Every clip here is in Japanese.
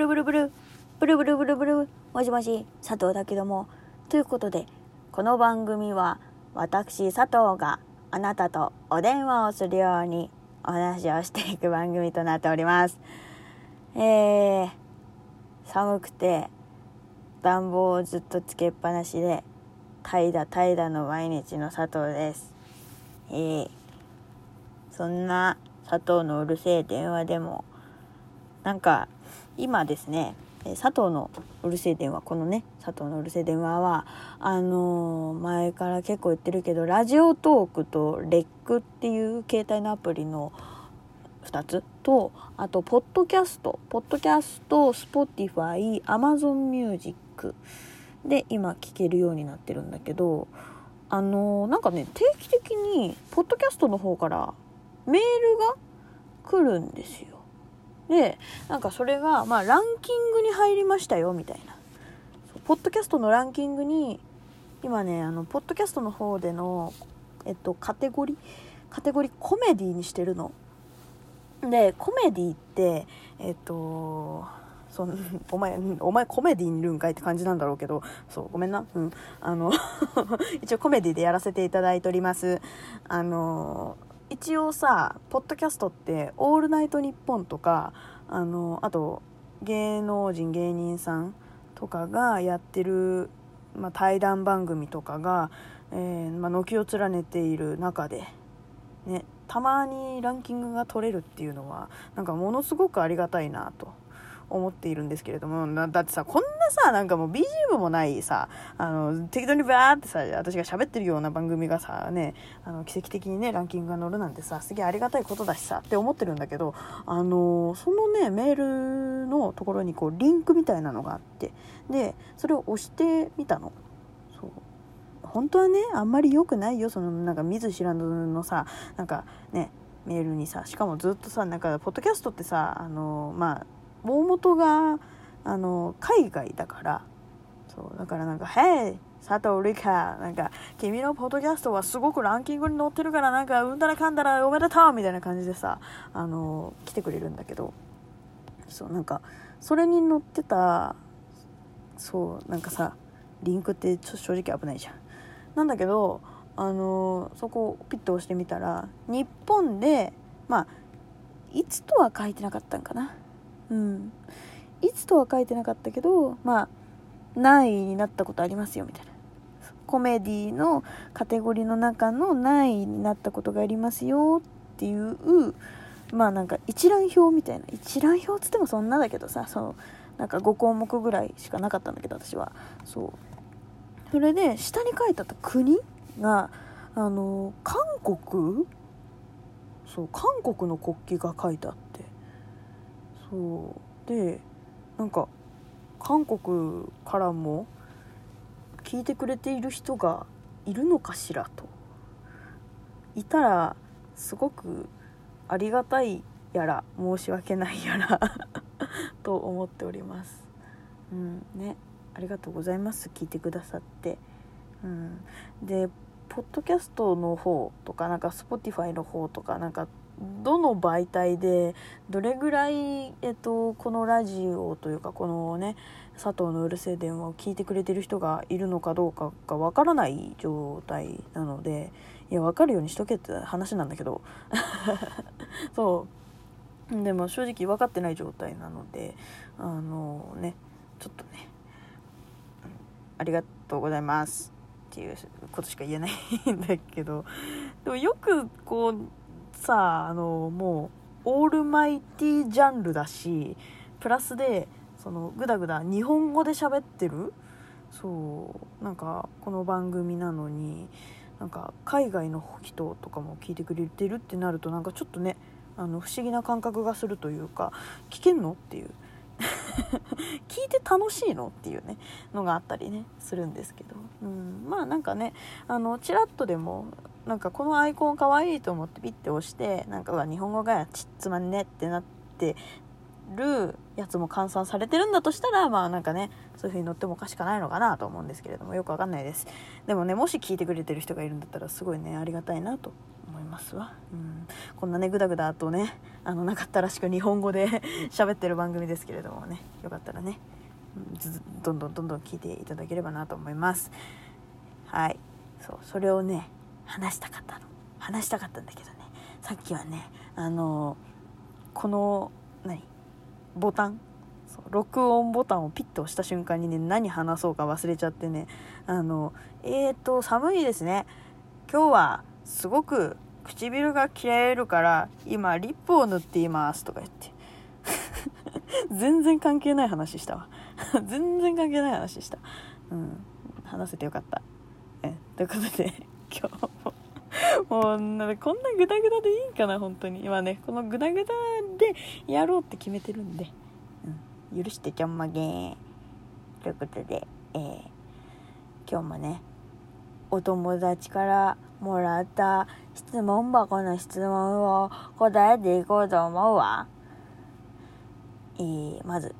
ルブルブル。ブルブルブルブル。もしもし佐藤だけども。ということでこの番組は私佐藤があなたとお電話をするようにお話をしていく番組となっております。えー、寒くて暖房をずっとつけっぱなしで怠惰怠惰の毎日の佐藤です。えー、そんな佐藤のうるせえ電話でもなんか今ですね佐藤のうるせえ電話このね佐藤のうるせえ電話はあのー、前から結構言ってるけどラジオトークとレックっていう携帯のアプリの2つとあとポッドキャストポッドキャストスポティファイアマゾンミュージックで今聞けるようになってるんだけどあのー、なんかね定期的にポッドキャストの方からメールが来るんですよ。でなんかそれがまあランキングに入りましたよみたいな。ポッドキャストのランキングに今ねあのポッドキャストの方でのえっとカテゴリーカテゴリーコメディにしてるの。でコメディってえっとそのお前お前コメディにいるんかいって感じなんだろうけどそうごめんな。うん。あの 一応コメディでやらせていただいております。あの一応さポッドキャストって「オールナイトニッポン」とかあのあと芸能人芸人さんとかがやってる、まあ、対談番組とかが、えー、まあ、軒を連ねている中で、ね、たまにランキングが取れるっていうのはなんかものすごくありがたいなと思っているんですけれどもだってさこんなさなんかもう BGM もないさあの適当にバーってさ私が喋ってるような番組がさねあの奇跡的にねランキングが乗るなんてさすげえありがたいことだしさって思ってるんだけどあのそのねメールのところにこうリンクみたいなのがあってでそれを押してみたの。そう本当はねあんまり良くないよそのなんか見ず知らずのさなんかねメールにさしかもずっとさなんかポッドキャストってさあのまあ大元があの海外だから。そうだからなんか「Hey 佐藤リカなんか君のポッドキャストはすごくランキングに載ってるからなんかうんだらかんだらおめでとうみたいな感じでさあの来てくれるんだけど。そうなんかそれに載ってたそうなんかさリンクってちょ正直危ないじゃん。なんだけどあのそこをピッと押してみたら日本でまあいつとは書いてなかったんかな。うん。いつとは書いてなかったけどまあ何位になったことありますよみたいな。コメディのカテゴリーの中の何位になったことがありますよっていうまあなんか一覧表みたいな。一覧表っつってもそんなだけどさそう。なんか5項目ぐらいしかなかったんだけど私は。そう。それで下に書いてあった国があの韓国？そう韓国の国旗が書いてあって。そう。でなんか韓国からも聞いてくれている人がいるのかしらと。いたらすごくありがたいやら申し訳ないやら と思っております。うんね。ありがとうございます。聞いてくださって。うん。でポッドキャストの方とかなんか Spotify の方とかなんかどの媒体でどれぐらい、えっと、このラジオというかこのね佐藤のうるせえ電話を聞いてくれてる人がいるのかどうかがわからない状態なのでいや分かるようにしとけって話なんだけど。そう。でも正直分かってない状態なのであのねちょっとねありがとうございますっていうことしか言えないんだけど。でもよくこうさあのもうオールマイティジャンルだしプラスでそのグダグダ日本語で喋ってる？そうなんかこの番組なのになんか海外の人とかも聞いてくれてるってなるとなんかちょっとねあの不思議な感覚がするというか聞けんの？っていう。聞いて楽しいの？っていうねのがあったりねするんですけど、うん、まあなんかねあのチラッとでもなんかこのアイコンかわいいと思ってピッて押してなんか日本語がちっつまんねってなってるやつも換算されてるんだとしたらまあなんかねそういう風に乗ってもおかしくないのかなと思うんですけれどもよくわかんないです。でもねもし聞いてくれてる人がいるんだったらすごいねありがたいなと思いますわ、うん、こんなねグダグダとねあのなかったらしく日本語で 喋ってる番組ですけれどもね。よかったらね、うん、どんどんどんどん聞いていただければなと思います。はい。そうそれをね話したかったの。話したかったんだけどね。さっきはねあのこの何？ボタン？録音ボタンをピッと押した瞬間にね何話そうか忘れちゃってね。あのえーと寒いですね。今日はすごく唇が切れるから今リップを塗っていますとか言って。全然関係ない話したわ。全然関係ない話した。うん。話せてよかった。えということで今日もうなんこんなグダグダでいいかな本当に。今ねこのグダグダでやろうって決めてるんで、うん、許してちょんまげー。ということで、えー、今日もねお友達からもらった質問箱の質問を答えていこうと思うわ。えー、まず、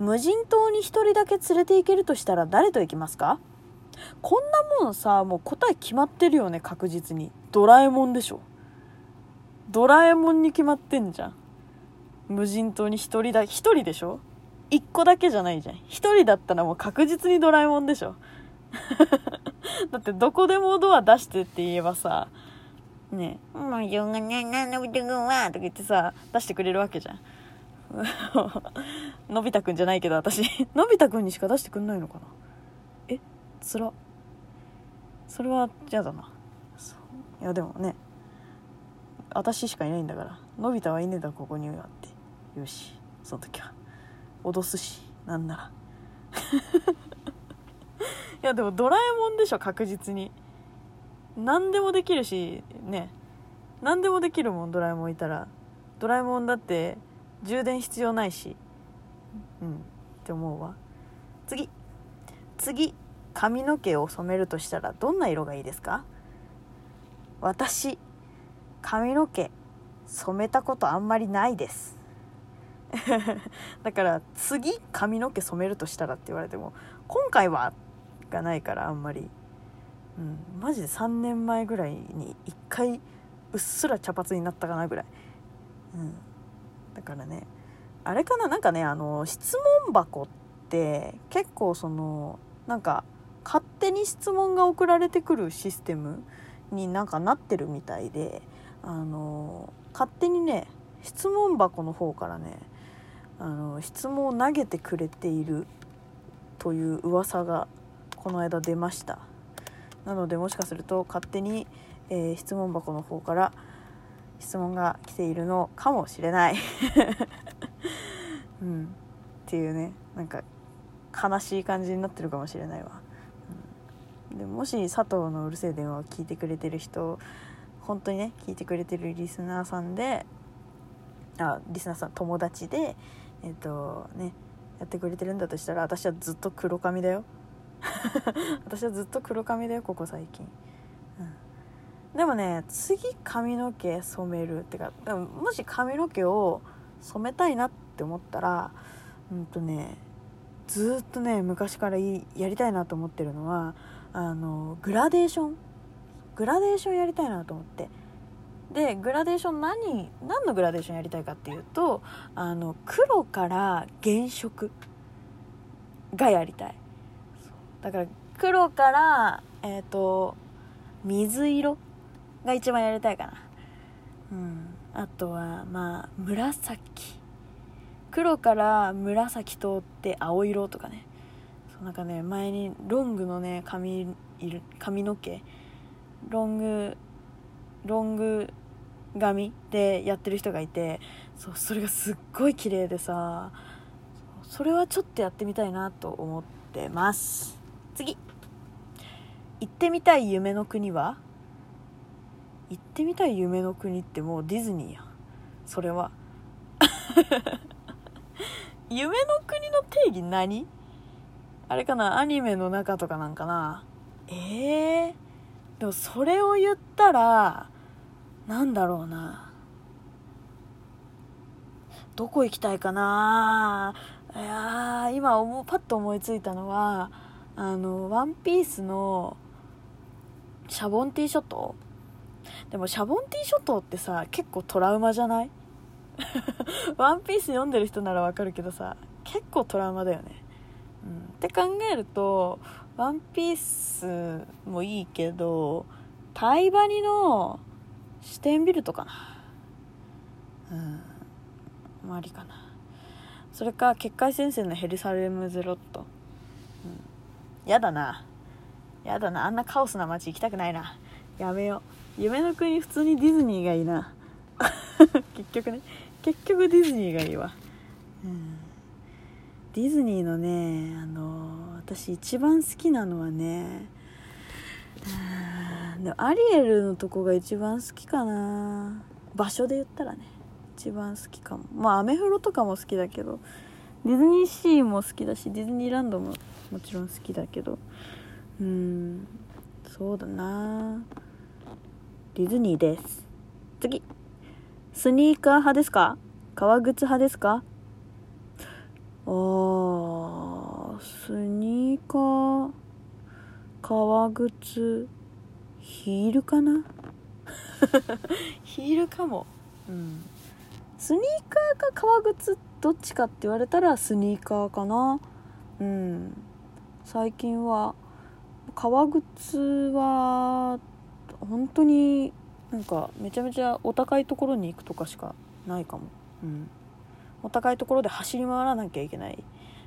無人島に1人だけ連れて行けるとしたら誰と行きますか？こんなもんさ、もう答え決まってるよね、確実に。ドラえもんでしょ。ドラえもんに決まってんじゃん。無人島に1人だ、1人でしょ ?1 個だけじゃないじゃん。1人だったらもう確実にドラえもんでしょ。だってどこでもドア出してって言えばさ、ねえ、もうしょうがないな、のび太くんは、とか言ってさ、出してくれるわけじゃん。のび太くんじゃないけど私、のび太くんにしか出してくんないのかなつら。それは嫌だな。いやでもね、私しかいないんだから、のび太はいねえだここにはって。よし、その時は。脅すし、なんなら。いやでもドラえもんでしょ確実に。何でもできるしね。何でもできるもんドラえもんいたら。ドラえもんだって充電必要ないし。うん。って思うわ。次。次。髪の毛を染めるとしたらどんな色がいいですか？私髪の毛染めたことあんまりないです。だから次髪の毛染めるとしたらって言われても今回はがないからあんまり、うん、マジで3年前ぐらいに1回うっすら茶髪になったかなぐらい、うん、だからねあれかな？なんかねあの質問箱って結構そのなんか勝手に質問が送られてくるシステムになんかなってるみたいであの勝手にね質問箱の方からねあの質問を投げてくれているという噂がこの間出ました。なのでもしかすると勝手に、えー、質問箱の方から質問が来ているのかもしれない。うん。っていうねなんか悲しい感じになってるかもしれないわ、でもし佐藤のうるせえ電話を聞いてくれてる人本当にね聞いてくれてるリスナーさんであリスナーさん友達でえっ、ー、とねやってくれてるんだとしたら私はずっと黒髪だよ。私はずっと黒髪だよここ最近、うん、でもね次髪の毛染めるってかでもし髪の毛を染めたいなって思ったらうんとねずっとね昔からやりたいなと思ってるのはあのグラデーション？グラデーションやりたいなと思って。でグラデーション何何のグラデーションやりたいかっていうとあの黒から原色がやりたい。だから黒からえっ、ー、と水色が一番やりたいかな。うん。あとはまあ紫。黒から紫通って青色とかね。そうなんかね前にロングのね髪髪の毛。ロングロング髪でやってる人がいてそうそれがすっごい綺麗でさそれはちょっとやってみたいなと思ってます。次。行ってみたい夢の国は？行ってみたい夢の国ってもうディズニーや。それは。夢の国の定義何？あれかな？アニメの中とかなんかな？ええー、でもそれを言ったらなんだろうな。どこ行きたいかな？いや今思うパッと思いついたのはあのワンピースのシャボンティーショット？でもシャボンティー諸島ってさ結構トラウマじゃない？ワンピース読んでる人ならわかるけどさ結構トラウマだよね、って考えるとワンピースもいいけどタイバニの視点ビルとかな。うん。ありかな。それか結界先生のヘルサレムゼロット、うん、やだな。やだな。あんなカオスな街行きたくないな。やめよう。夢の国普通にディズニーがいいな。結局ね。結局ディズニーがいいわ、うん、ディズニーのねあの私一番好きなのはねアリエルのとこが一番好きかな。場所で言ったらね一番好きかも。まあアメフロとかも好きだけどディズニーシーも好きだしディズニーランドももちろん好きだけど。うんそうだな。ディズニーです。次。スニーカー派ですか？革靴派ですか？あスニーカー革靴ヒールかな？ヒールかも。うん。スニーカーか革靴どっちかって言われたらスニーカーかな。うん。最近は革靴は本当になんかめちゃめちゃお高いところに行くとかしかないかも。うん。お高いところで走り回らなきゃいけない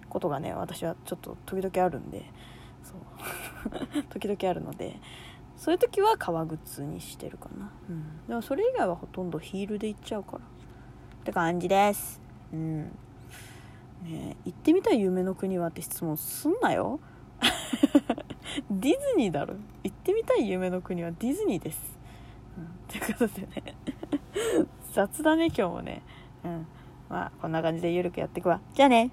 ことがね私はちょっと時々あるんでそう。時々あるのでそういう時は革靴にしてるかな。うん。でもそれ以外はほとんどヒールで行っちゃうから。って感じです。うん。ね行ってみたい夢の国はって質問すんなよ。ディズニーだろ。行ってみたい夢の国はディズニーです、うん、ということでね。雑だね今日もね。うん。まあこんな感じでゆるくやっていくわ。じゃあね。